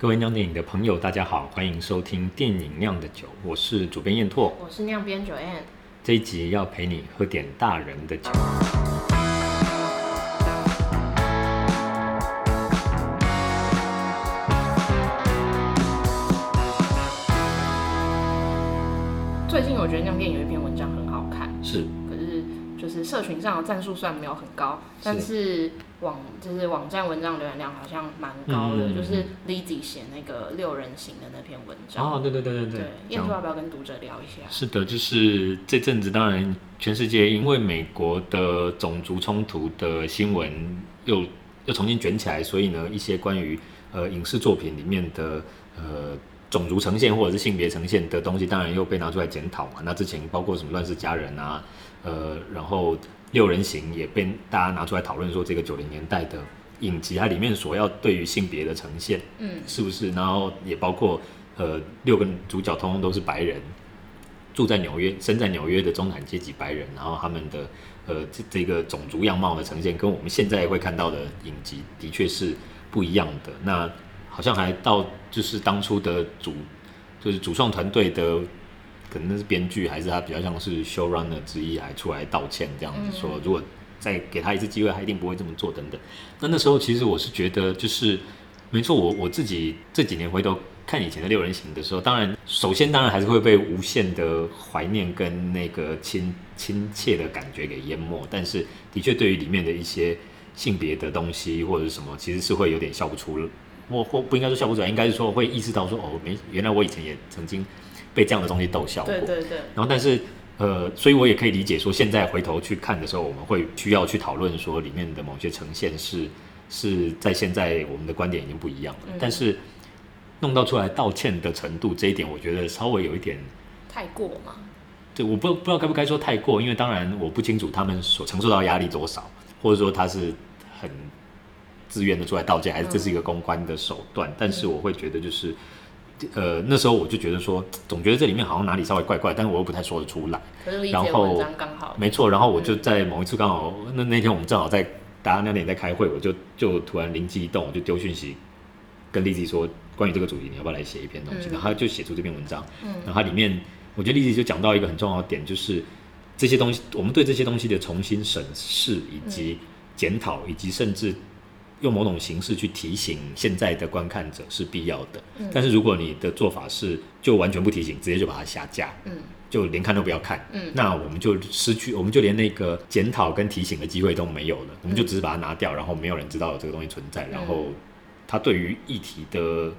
各位酿电影的朋友，大家好，欢迎收听电影酿的酒，我是主编燕拓，我是酿编 Joanne，这一集要陪你喝点大人的酒。最近我觉得酿电影有一篇文章很好看，是。就是社群上的赞数算没有很高，但是网就是网站文章浏览量好像蛮高的。嗯、就是 Lizzy 写那个六人行的那篇文章。哦，对对对对对。燕叔要不要跟读者聊一下？是的，就是这阵子，当然全世界因为美国的种族冲突的新闻又又重新卷起来，所以呢，一些关于呃影视作品里面的呃种族呈现或者是性别呈现的东西，当然又被拿出来检讨嘛。那之前包括什么乱世佳人啊。呃，然后六人行也被大家拿出来讨论，说这个九零年代的影集，它里面所要对于性别的呈现，嗯，是不是？然后也包括呃，六个主角通通都是白人，住在纽约、身在纽约的中产阶级白人，然后他们的呃这这个种族样貌的呈现，跟我们现在会看到的影集的确是不一样的。那好像还到就是当初的主，就是主创团队的。可能那是编剧，还是他比较像是 showrunner 之一，还出来道歉这样子说，如果再给他一次机会，他一定不会这么做等等。那那时候其实我是觉得，就是没错，我我自己这几年回头看以前的六人行的时候，当然首先当然还是会被无限的怀念跟那个亲亲切的感觉给淹没，但是的确对于里面的一些性别的东西或者是什么，其实是会有点笑不出，或或不应该说笑不出来，应该是说会意识到说哦，没原来我以前也曾经。被这样的东西逗笑过，对对对。然后，但是，呃，所以我也可以理解说，现在回头去看的时候，我们会需要去讨论说，里面的某些呈现是是在现在我们的观点已经不一样了。嗯、但是，弄到出来道歉的程度，这一点我觉得稍微有一点太过嘛。对，我不不知道该不该说太过，因为当然我不清楚他们所承受到压力多少，或者说他是很自愿的出来道歉，还是这是一个公关的手段。嗯、但是我会觉得就是。呃，那时候我就觉得说，总觉得这里面好像哪里稍微怪怪，但是我又不太说得出来。然后，没错，然后我就在某一次刚好，那那天我们正好在大家那点在开会，我就就突然灵机一动，我就丢讯息跟 Lizzy 说，关于这个主题，你要不要来写一篇东西？嗯、然后他就写出这篇文章。嗯、然后它里面，我觉得 Lizzy 就讲到一个很重要的点，就是这些东西，我们对这些东西的重新审视，以及检讨，以及甚至。用某种形式去提醒现在的观看者是必要的，嗯、但是如果你的做法是就完全不提醒，直接就把它下架，嗯，就连看都不要看，嗯，那我们就失去，我们就连那个检讨跟提醒的机会都没有了，嗯、我们就只是把它拿掉，然后没有人知道有这个东西存在，嗯、然后它对于议题的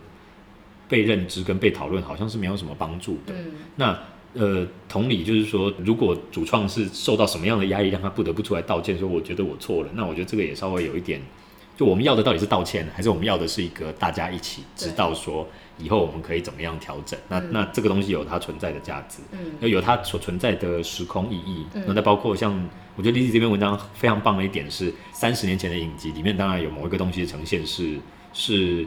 被认知跟被讨论好像是没有什么帮助的。嗯、那呃，同理就是说，如果主创是受到什么样的压力，让他不得不出来道歉，说我觉得我错了，那我觉得这个也稍微有一点。就我们要的到底是道歉，还是我们要的是一个大家一起知道说以后我们可以怎么样调整？对那那这个东西有它存在的价值，嗯，有它所存在的时空意义。嗯、那再包括像我觉得 Lizzy 这篇文章非常棒的一点是，三十年前的影集里面当然有某一个东西的呈现是是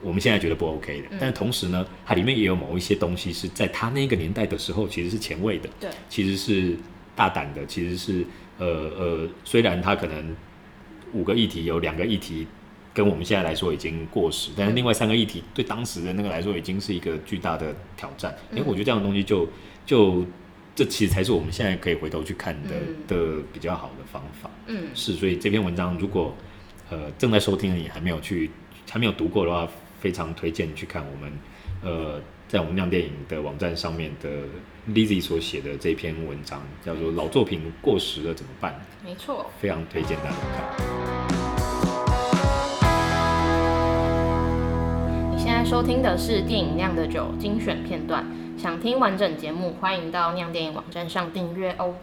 我们现在觉得不 OK 的，嗯、但是同时呢，它里面也有某一些东西是在它那个年代的时候其实是前卫的，对，其实是大胆的，其实是呃呃，虽然它可能。五个议题有两个议题跟我们现在来说已经过时，但是另外三个议题对当时的那个来说已经是一个巨大的挑战。因为我觉得这样的东西就就这其实才是我们现在可以回头去看的的比较好的方法。嗯，是，所以这篇文章如果呃正在收听的你还没有去还没有读过的话，非常推荐去看我们呃。在我们亮电影的网站上面的 Lizzy 所写的这篇文章，叫做《老作品过时了怎么办》。没错，非常推荐大家看。收听的是电影酿的酒精选片段，想听完整节目，欢迎到酿电影网站上订阅哦。